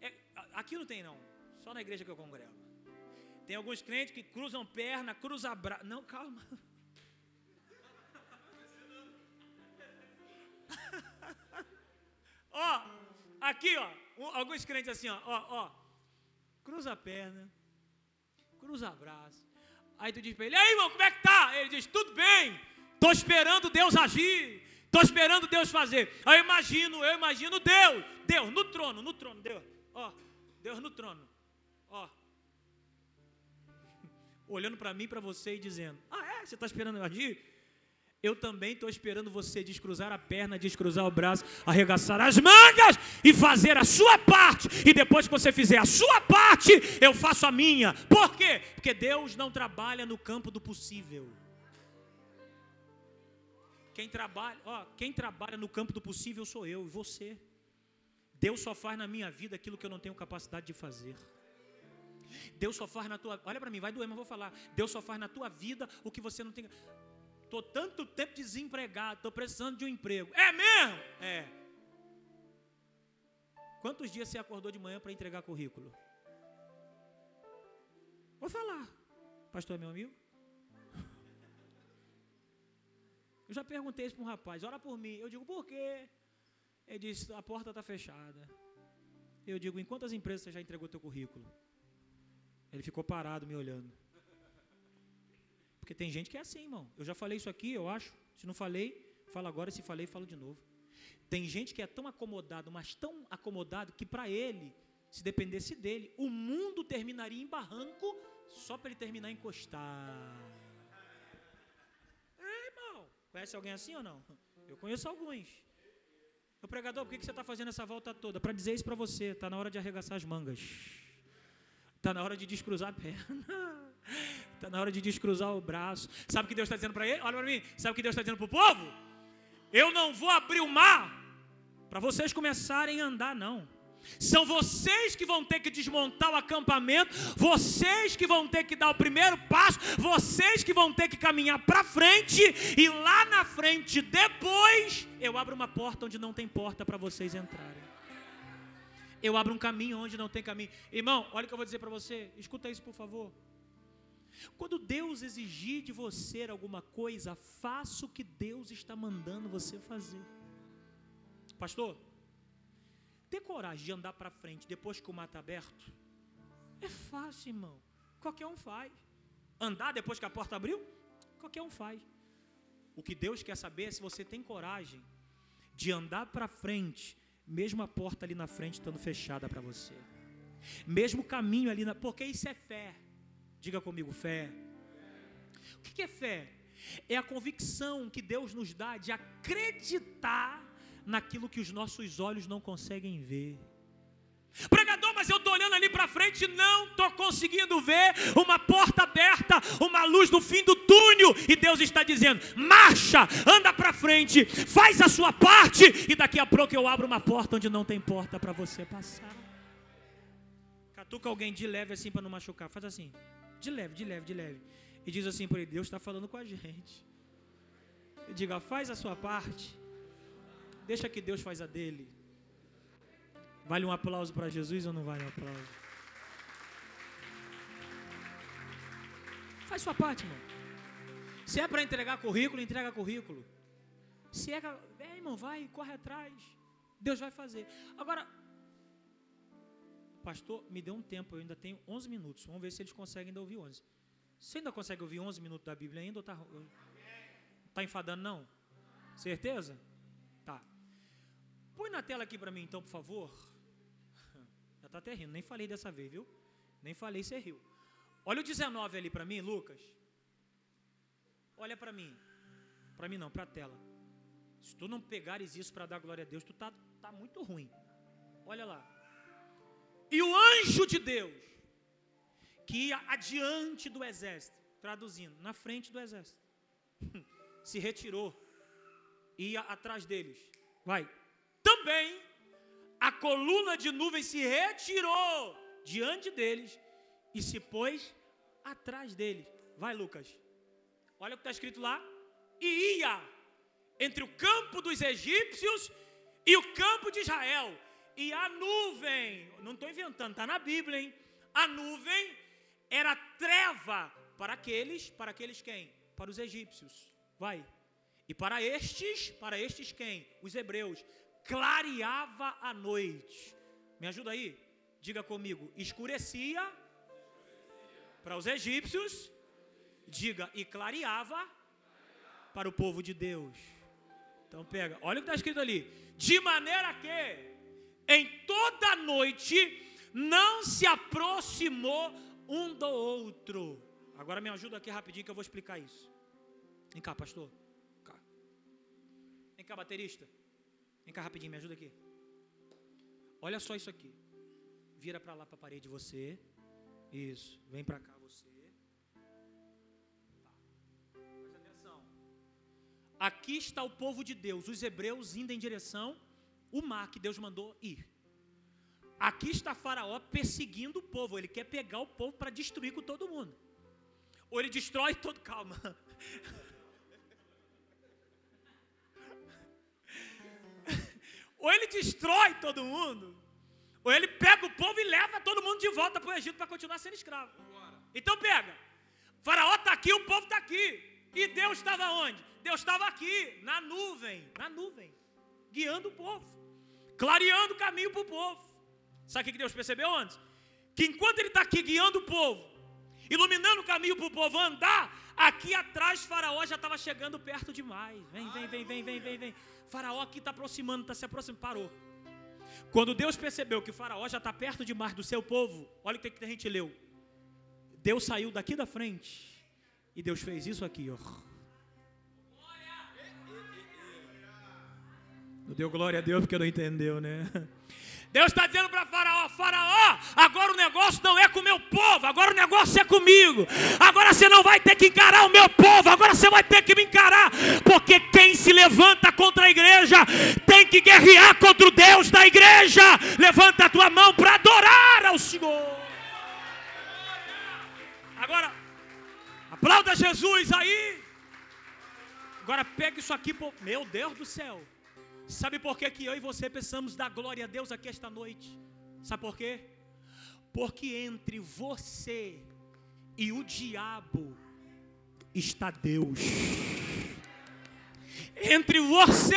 É, aqui não tem não. Só na igreja que eu congrego. Tem alguns crentes que cruzam perna, cruzam braço. Não, calma. Aqui, ó, alguns crentes assim, ó, ó, ó, cruza a perna, cruza braço, Aí tu diz para ele: Ei, irmão, como é que tá? Ele diz: Tudo bem. Estou esperando Deus agir. Estou esperando Deus fazer. Aí eu imagino, eu imagino Deus. Deus no trono, no trono, Deus. Ó, Deus no trono. Ó. Olhando para mim, para você e dizendo: Ah, é? Você está esperando eu agir? Eu também estou esperando você descruzar a perna, descruzar o braço, arregaçar as mangas e fazer a sua parte. E depois que você fizer a sua parte, eu faço a minha. Por quê? Porque Deus não trabalha no campo do possível. Quem trabalha, ó, quem trabalha no campo do possível sou eu e você. Deus só faz na minha vida aquilo que eu não tenho capacidade de fazer. Deus só faz na tua, olha para mim, vai doer, mas vou falar. Deus só faz na tua vida o que você não tem. Estou tanto tempo desempregado, estou precisando de um emprego. É mesmo? É. Quantos dias você acordou de manhã para entregar currículo? Vou falar. Pastor é meu amigo? Eu já perguntei isso para um rapaz, ora por mim. Eu digo, por quê? Ele disse, a porta está fechada. Eu digo, em quantas empresas você já entregou teu currículo? Ele ficou parado me olhando. Porque tem gente que é assim, irmão. Eu já falei isso aqui, eu acho. Se não falei, fala agora. Se falei, falo de novo. Tem gente que é tão acomodado, mas tão acomodado, que para ele, se dependesse dele, o mundo terminaria em barranco só para ele terminar encostar. É, irmão. Conhece alguém assim ou não? Eu conheço alguns. Meu pregador, por que você está fazendo essa volta toda? Para dizer isso para você, está na hora de arregaçar as mangas. Está na hora de descruzar a perna. Está na hora de descruzar o braço. Sabe o que Deus está dizendo para ele? Olha para mim. Sabe o que Deus está dizendo para o povo? Eu não vou abrir o mar para vocês começarem a andar, não. São vocês que vão ter que desmontar o acampamento, vocês que vão ter que dar o primeiro passo, vocês que vão ter que caminhar para frente, e lá na frente, depois, eu abro uma porta onde não tem porta para vocês entrarem. Eu abro um caminho onde não tem caminho. Irmão, olha o que eu vou dizer para você, escuta isso por favor. Quando Deus exigir de você alguma coisa, faça o que Deus está mandando você fazer. Pastor, ter coragem de andar para frente depois que o mar está aberto é fácil, irmão. Qualquer um faz. Andar depois que a porta abriu, qualquer um faz. O que Deus quer saber é se você tem coragem de andar para frente, mesmo a porta ali na frente estando fechada para você. Mesmo o caminho ali, na... porque isso é fé. Diga comigo, fé. O que é fé? É a convicção que Deus nos dá de acreditar naquilo que os nossos olhos não conseguem ver. Pregador, mas eu estou olhando ali para frente e não estou conseguindo ver uma porta aberta, uma luz no fim do túnel. E Deus está dizendo: marcha, anda para frente, faz a sua parte, e daqui a pouco eu abro uma porta onde não tem porta para você passar. Catuca alguém de leve assim para não machucar, faz assim. De leve, de leve, de leve. E diz assim para ele: Deus está falando com a gente. E diga: faz a sua parte. Deixa que Deus faz a dele. Vale um aplauso para Jesus ou não vale um aplauso? Faz sua parte, irmão. Se é para entregar currículo, entrega currículo. Se é, é, irmão, vai, corre atrás. Deus vai fazer. Agora, pastor, me dê um tempo, eu ainda tenho 11 minutos. Vamos ver se eles conseguem ainda ouvir 11. Você ainda consegue ouvir 11 minutos da Bíblia ainda ou está tá enfadando não? Certeza? Tá. Põe na tela aqui para mim então, por favor. Já está até rindo, nem falei dessa vez, viu? Nem falei, você riu. Olha o 19 ali para mim, Lucas. Olha para mim. Para mim não, para a tela. Se tu não pegares isso para dar glória a Deus, tu tá, tá muito ruim. Olha lá. E o anjo de Deus, que ia adiante do exército, traduzindo, na frente do exército, se retirou, ia atrás deles. Vai. Também a coluna de nuvem se retirou diante deles e se pôs atrás deles. Vai, Lucas. Olha o que está escrito lá. E ia entre o campo dos egípcios e o campo de Israel. E a nuvem, não estou inventando, está na Bíblia, hein? A nuvem era treva para aqueles, para aqueles quem? Para os egípcios. Vai. E para estes, para estes quem? Os hebreus. Clareava a noite. Me ajuda aí? Diga comigo. Escurecia para os egípcios. Diga, e clareava para o povo de Deus. Então pega, olha o que está escrito ali. De maneira que em toda noite não se aproximou um do outro. Agora me ajuda aqui rapidinho que eu vou explicar isso. Vem cá, pastor. Vem cá, Vem cá baterista. Vem cá rapidinho, me ajuda aqui. Olha só isso aqui. Vira para lá para a parede você. Isso. Vem para cá você. Tá. Presta atenção. Aqui está o povo de Deus, os hebreus indo em direção o mar que Deus mandou ir. Aqui está Faraó perseguindo o povo. Ele quer pegar o povo para destruir com todo mundo. Ou ele destrói todo. Calma. ou ele destrói todo mundo, ou ele pega o povo e leva todo mundo de volta para o Egito para continuar sendo escravo. Então pega. Faraó está aqui, o povo está aqui. E Deus estava onde? Deus estava aqui, na nuvem, na nuvem, guiando o povo clareando o caminho para o povo. Sabe o que Deus percebeu antes? Que enquanto Ele está aqui guiando o povo, iluminando o caminho para o povo andar, aqui atrás Faraó já estava chegando perto demais. Vem, vem, vem, vem, vem, vem, vem. Faraó aqui está aproximando, está se aproximando, parou. Quando Deus percebeu que Faraó já está perto demais do seu povo, olha o que a gente leu. Deus saiu daqui da frente e Deus fez isso aqui, ó. Não deu glória a Deus porque não entendeu, né? Deus está dizendo para Faraó: Faraó, agora o negócio não é com o meu povo, agora o negócio é comigo. Agora você não vai ter que encarar o meu povo, agora você vai ter que me encarar, porque quem se levanta contra a igreja tem que guerrear contra o Deus da igreja. Levanta a tua mão para adorar ao Senhor. Agora, aplauda Jesus aí. Agora pega isso aqui, meu Deus do céu. Sabe por que, que eu e você precisamos dar glória a Deus aqui esta noite? Sabe por quê? Porque entre você e o diabo está Deus. Entre você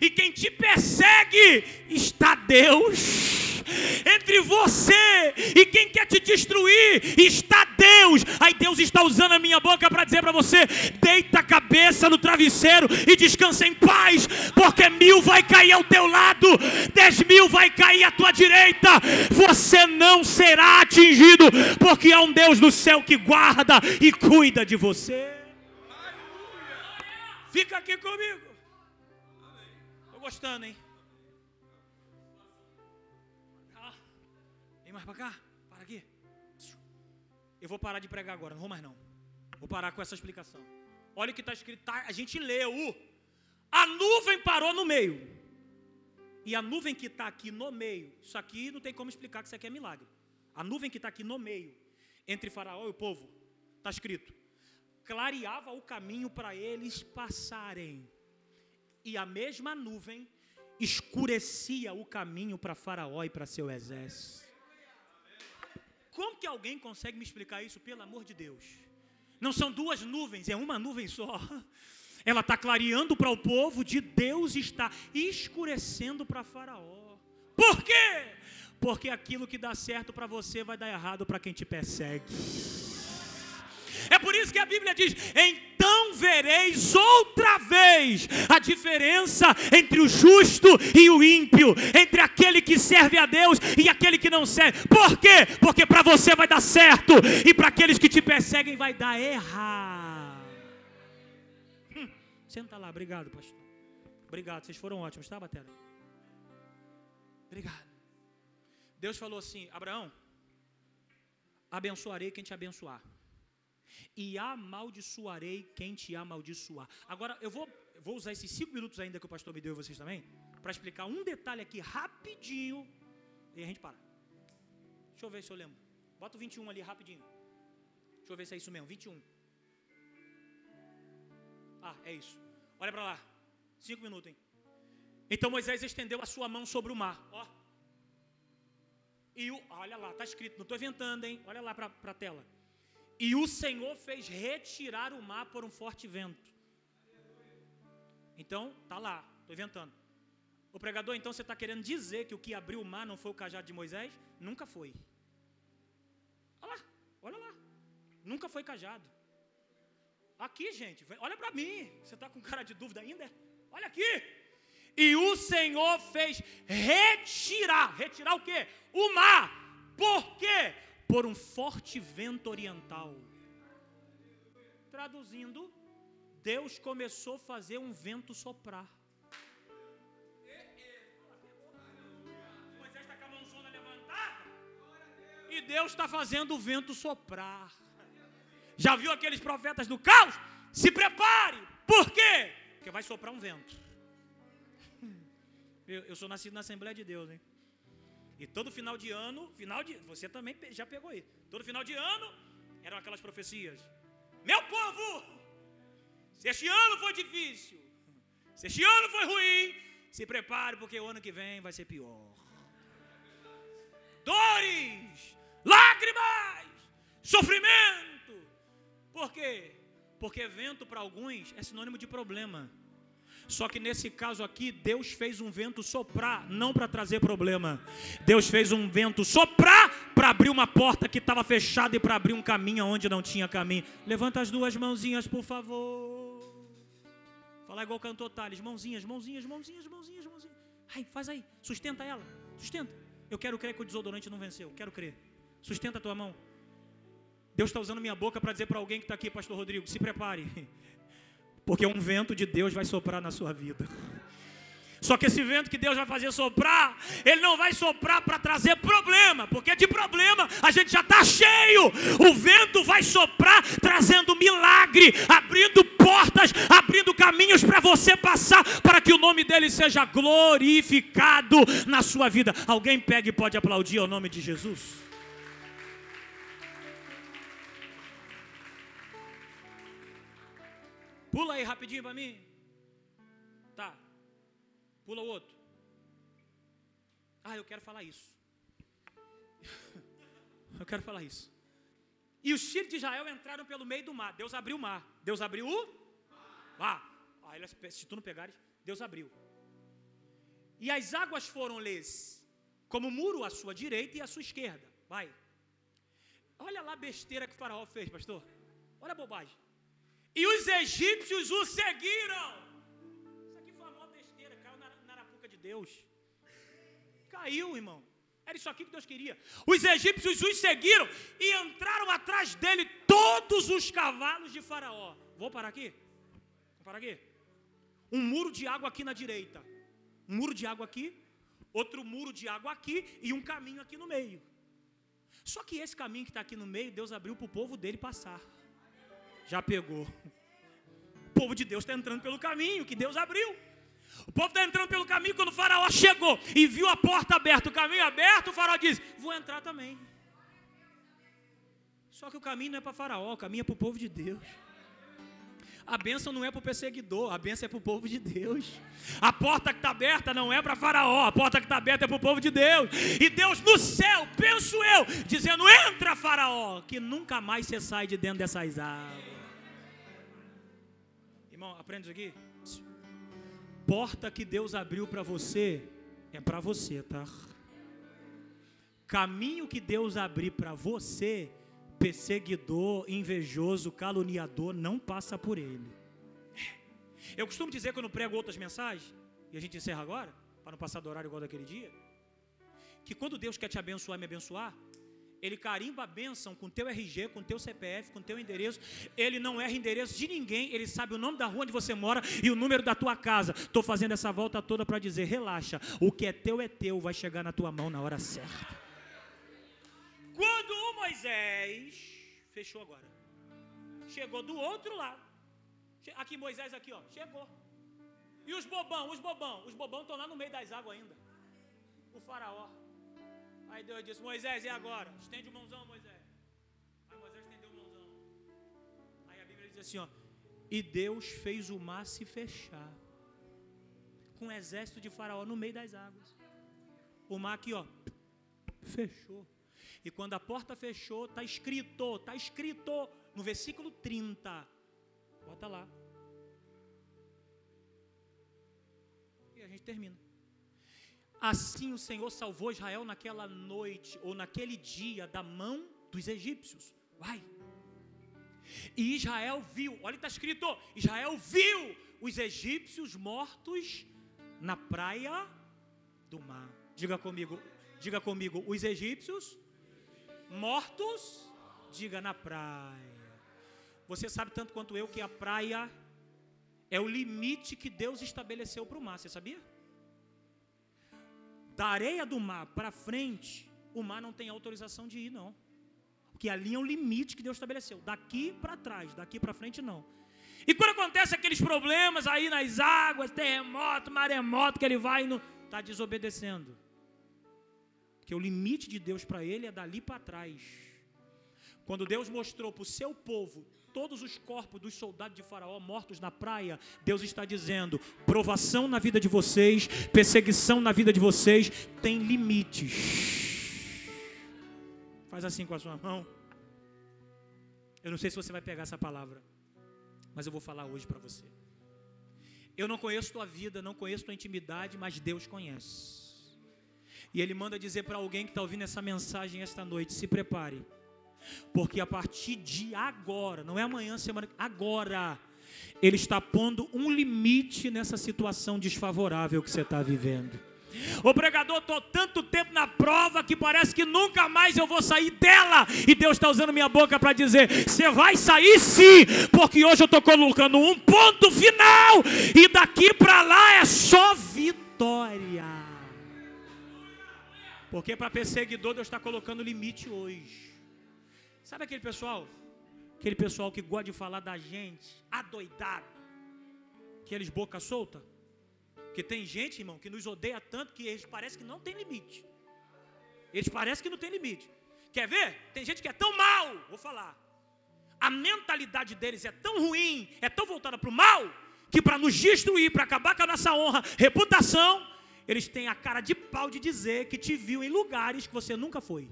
e quem te persegue está Deus entre você e quem quer te destruir está Deus. Aí Deus está usando a minha boca para dizer para você: deita a cabeça no travesseiro e descansa em paz, porque mil vai cair ao teu lado, dez mil vai cair à tua direita, você não será atingido, porque há um Deus no céu que guarda e cuida de você. Fica aqui comigo. Estou gostando, hein? Vem mais para cá. Eu vou parar de pregar agora, não vou mais não. Vou parar com essa explicação. Olha o que está escrito, tá, a gente leu. A nuvem parou no meio. E a nuvem que está aqui no meio, isso aqui não tem como explicar que isso aqui é milagre. A nuvem que está aqui no meio, entre Faraó e o povo, está escrito: clareava o caminho para eles passarem. E a mesma nuvem escurecia o caminho para Faraó e para seu exército. Como que alguém consegue me explicar isso, pelo amor de Deus? Não são duas nuvens, é uma nuvem só. Ela está clareando para o povo de Deus está escurecendo para Faraó. Por quê? Porque aquilo que dá certo para você vai dar errado para quem te persegue. É por isso que a Bíblia diz: então vereis outra vez a diferença entre o justo e o ímpio, entre aquele que serve a Deus e aquele que não serve. Por quê? Porque para você vai dar certo e para aqueles que te perseguem vai dar errado. Hum, senta lá, obrigado, pastor. Obrigado, vocês foram ótimos, tá, Batera? Obrigado. Deus falou assim: Abraão, abençoarei quem te abençoar e amaldiçoarei quem te amaldiçoar. Agora, eu vou, vou usar esses cinco minutos ainda que o pastor me deu e vocês também, para explicar um detalhe aqui rapidinho, e a gente para. Deixa eu ver se eu lembro. Bota o 21 ali rapidinho. Deixa eu ver se é isso mesmo, 21. Ah, é isso. Olha para lá. Cinco minutos, hein? Então Moisés estendeu a sua mão sobre o mar. Ó. E o, olha lá, tá escrito, não estou inventando, hein? Olha lá para a tela. E o Senhor fez retirar o mar por um forte vento. Então, tá lá, estou inventando. O pregador, então, você está querendo dizer que o que abriu o mar não foi o cajado de Moisés? Nunca foi. Olha lá, olha lá. Nunca foi cajado. Aqui, gente, olha para mim. Você está com cara de dúvida ainda? Olha aqui. E o Senhor fez retirar, retirar o quê? O mar. Por quê? Por um forte vento oriental. Traduzindo, Deus começou a fazer um vento soprar. Moisés está com a mãozona levantada. E Deus está fazendo o vento soprar. Já viu aqueles profetas do caos? Se prepare. Por quê? Porque vai soprar um vento. Eu, eu sou nascido na Assembleia de Deus, hein? E todo final de ano, final de. Você também já pegou aí. Todo final de ano eram aquelas profecias. Meu povo! Se este ano foi difícil, se este ano foi ruim, se prepare, porque o ano que vem vai ser pior. Dores, lágrimas, sofrimento. Por quê? Porque vento para alguns é sinônimo de problema. Só que nesse caso aqui, Deus fez um vento soprar, não para trazer problema. Deus fez um vento soprar para abrir uma porta que estava fechada e para abrir um caminho onde não tinha caminho. Levanta as duas mãozinhas, por favor. Fala igual cantor Thales, mãozinhas, mãozinhas, mãozinhas, mãozinhas, mãozinhas. Ai, faz aí, sustenta ela, sustenta. Eu quero crer que o desodorante não venceu, quero crer. Sustenta a tua mão. Deus está usando minha boca para dizer para alguém que está aqui, Pastor Rodrigo, se prepare. Porque um vento de Deus vai soprar na sua vida. Só que esse vento que Deus vai fazer soprar, ele não vai soprar para trazer problema, porque de problema a gente já está cheio. O vento vai soprar trazendo milagre, abrindo portas, abrindo caminhos para você passar, para que o nome dele seja glorificado na sua vida. Alguém pega e pode aplaudir ao nome de Jesus? Pula aí rapidinho para mim. Tá. Pula o outro. Ah, eu quero falar isso. eu quero falar isso. E os filhos de Israel entraram pelo meio do mar. Deus abriu o mar. Deus abriu o mar. Ah, se tu não pegares, Deus abriu. E as águas foram-lhes como muro à sua direita e à sua esquerda. Vai. Olha lá a besteira que o faraó fez, pastor. Olha a bobagem. E os egípcios o seguiram. Isso aqui foi uma maior besteira, caiu na, na arapuca de Deus. Caiu, irmão. Era isso aqui que Deus queria. Os egípcios os seguiram e entraram atrás dele todos os cavalos de Faraó. Vou parar aqui? Vou parar aqui? Um muro de água aqui na direita. Um muro de água aqui. Outro muro de água aqui e um caminho aqui no meio. Só que esse caminho que está aqui no meio, Deus abriu para o povo dele passar já pegou. O povo de Deus está entrando pelo caminho que Deus abriu. O povo está entrando pelo caminho quando o faraó chegou e viu a porta aberta, o caminho aberto, o faraó diz: Vou entrar também. Só que o caminho não é para faraó, o caminho é para o povo de Deus. A bênção não é para o perseguidor, a bênção é para o povo de Deus. A porta que está aberta não é para Faraó, a porta que está aberta é para o povo de Deus. E Deus no céu, penso eu, dizendo: entra, Faraó, que nunca mais você sai de dentro dessas águas. Irmão, aprende isso aqui? Porta que Deus abriu para você é para você, tá? Caminho que Deus abrir para você perseguidor, invejoso, caluniador não passa por ele. Eu costumo dizer quando prego outras mensagens, e a gente encerra agora, para não passar do horário igual daquele dia, que quando Deus quer te abençoar e me abençoar, ele carimba a bênção com teu RG, com teu CPF, com teu endereço. Ele não erra endereço de ninguém, ele sabe o nome da rua onde você mora e o número da tua casa. Estou fazendo essa volta toda para dizer: relaxa, o que é teu é teu, vai chegar na tua mão na hora certa. Quando o Moisés, fechou agora, chegou do outro lado, aqui Moisés aqui, ó, chegou. E os bobão, os bobão, os bobão estão lá no meio das águas ainda. O faraó. Aí Deus disse, Moisés, e agora? Estende o mãozão, Moisés. Aí Moisés estendeu o mãozão. Aí a Bíblia diz assim, ó. E Deus fez o mar se fechar. Com um exército de faraó no meio das águas. O mar aqui, ó, fechou. E quando a porta fechou, está escrito, está escrito no versículo 30. Bota lá. E a gente termina. Assim o Senhor salvou Israel naquela noite, ou naquele dia, da mão dos egípcios. Vai. E Israel viu, olha, está escrito: Israel viu os egípcios mortos na praia do mar. Diga comigo, diga comigo, os egípcios mortos, diga na praia. Você sabe tanto quanto eu que a praia é o limite que Deus estabeleceu para o mar, você sabia? Da areia do mar para frente, o mar não tem autorização de ir, não. Porque ali é o limite que Deus estabeleceu. Daqui para trás, daqui para frente, não. E quando acontece aqueles problemas aí nas águas, terremoto, maremoto, que ele vai não está desobedecendo. Porque o limite de Deus para ele é dali para trás. Quando Deus mostrou para o seu povo todos os corpos dos soldados de Faraó mortos na praia, Deus está dizendo: provação na vida de vocês, perseguição na vida de vocês tem limites. Faz assim com a sua mão. Eu não sei se você vai pegar essa palavra, mas eu vou falar hoje para você. Eu não conheço tua vida, não conheço tua intimidade, mas Deus conhece. E ele manda dizer para alguém que está ouvindo essa mensagem esta noite: se prepare, porque a partir de agora, não é amanhã, semana, agora, ele está pondo um limite nessa situação desfavorável que você está vivendo. O pregador, estou tanto tempo na prova que parece que nunca mais eu vou sair dela. E Deus está usando minha boca para dizer: você vai sair sim, porque hoje eu estou colocando um ponto final, e daqui para lá é só vitória. Porque para perseguidor Deus está colocando limite hoje. Sabe aquele pessoal? Aquele pessoal que gosta de falar da gente, adoidado. Aqueles boca solta. Porque tem gente, irmão, que nos odeia tanto que eles parecem que não tem limite. Eles parecem que não tem limite. Quer ver? Tem gente que é tão mal, vou falar. A mentalidade deles é tão ruim, é tão voltada para o mal, que para nos destruir, para acabar com a nossa honra, reputação, eles têm a cara de pau de dizer que te viu em lugares que você nunca foi.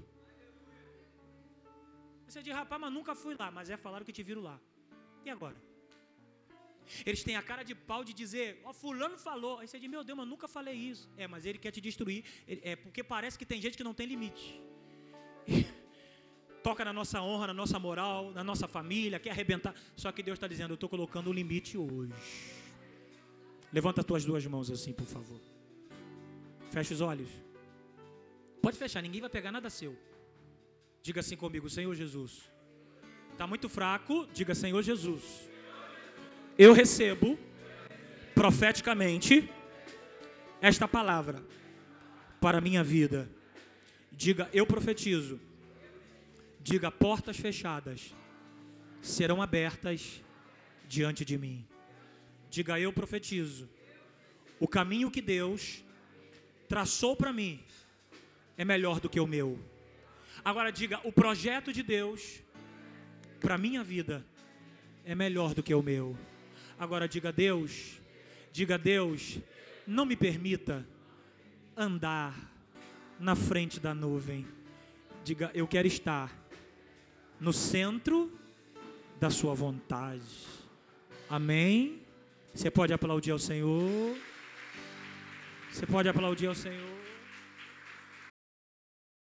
Você diz, rapaz, mas nunca fui lá, mas é falaram que te viram lá. E agora? Eles têm a cara de pau de dizer, ó, oh, fulano falou. Aí você diz, meu Deus, mas nunca falei isso. É, mas ele quer te destruir. É porque parece que tem gente que não tem limite. Toca na nossa honra, na nossa moral, na nossa família, quer arrebentar. Só que Deus está dizendo, eu estou colocando um limite hoje. Levanta as tuas duas mãos assim, por favor. Feche os olhos. Pode fechar, ninguém vai pegar nada seu. Diga assim comigo, Senhor Jesus. Está muito fraco, diga Senhor Jesus. Eu recebo profeticamente esta palavra para a minha vida. Diga, eu profetizo. Diga, portas fechadas serão abertas diante de mim. Diga, eu profetizo. O caminho que Deus traçou para mim é melhor do que o meu. Agora diga, o projeto de Deus para minha vida é melhor do que o meu. Agora diga Deus, diga Deus, não me permita andar na frente da nuvem. Diga, eu quero estar no centro da sua vontade. Amém. Você pode aplaudir ao Senhor. Você pode aplaudir ao Senhor.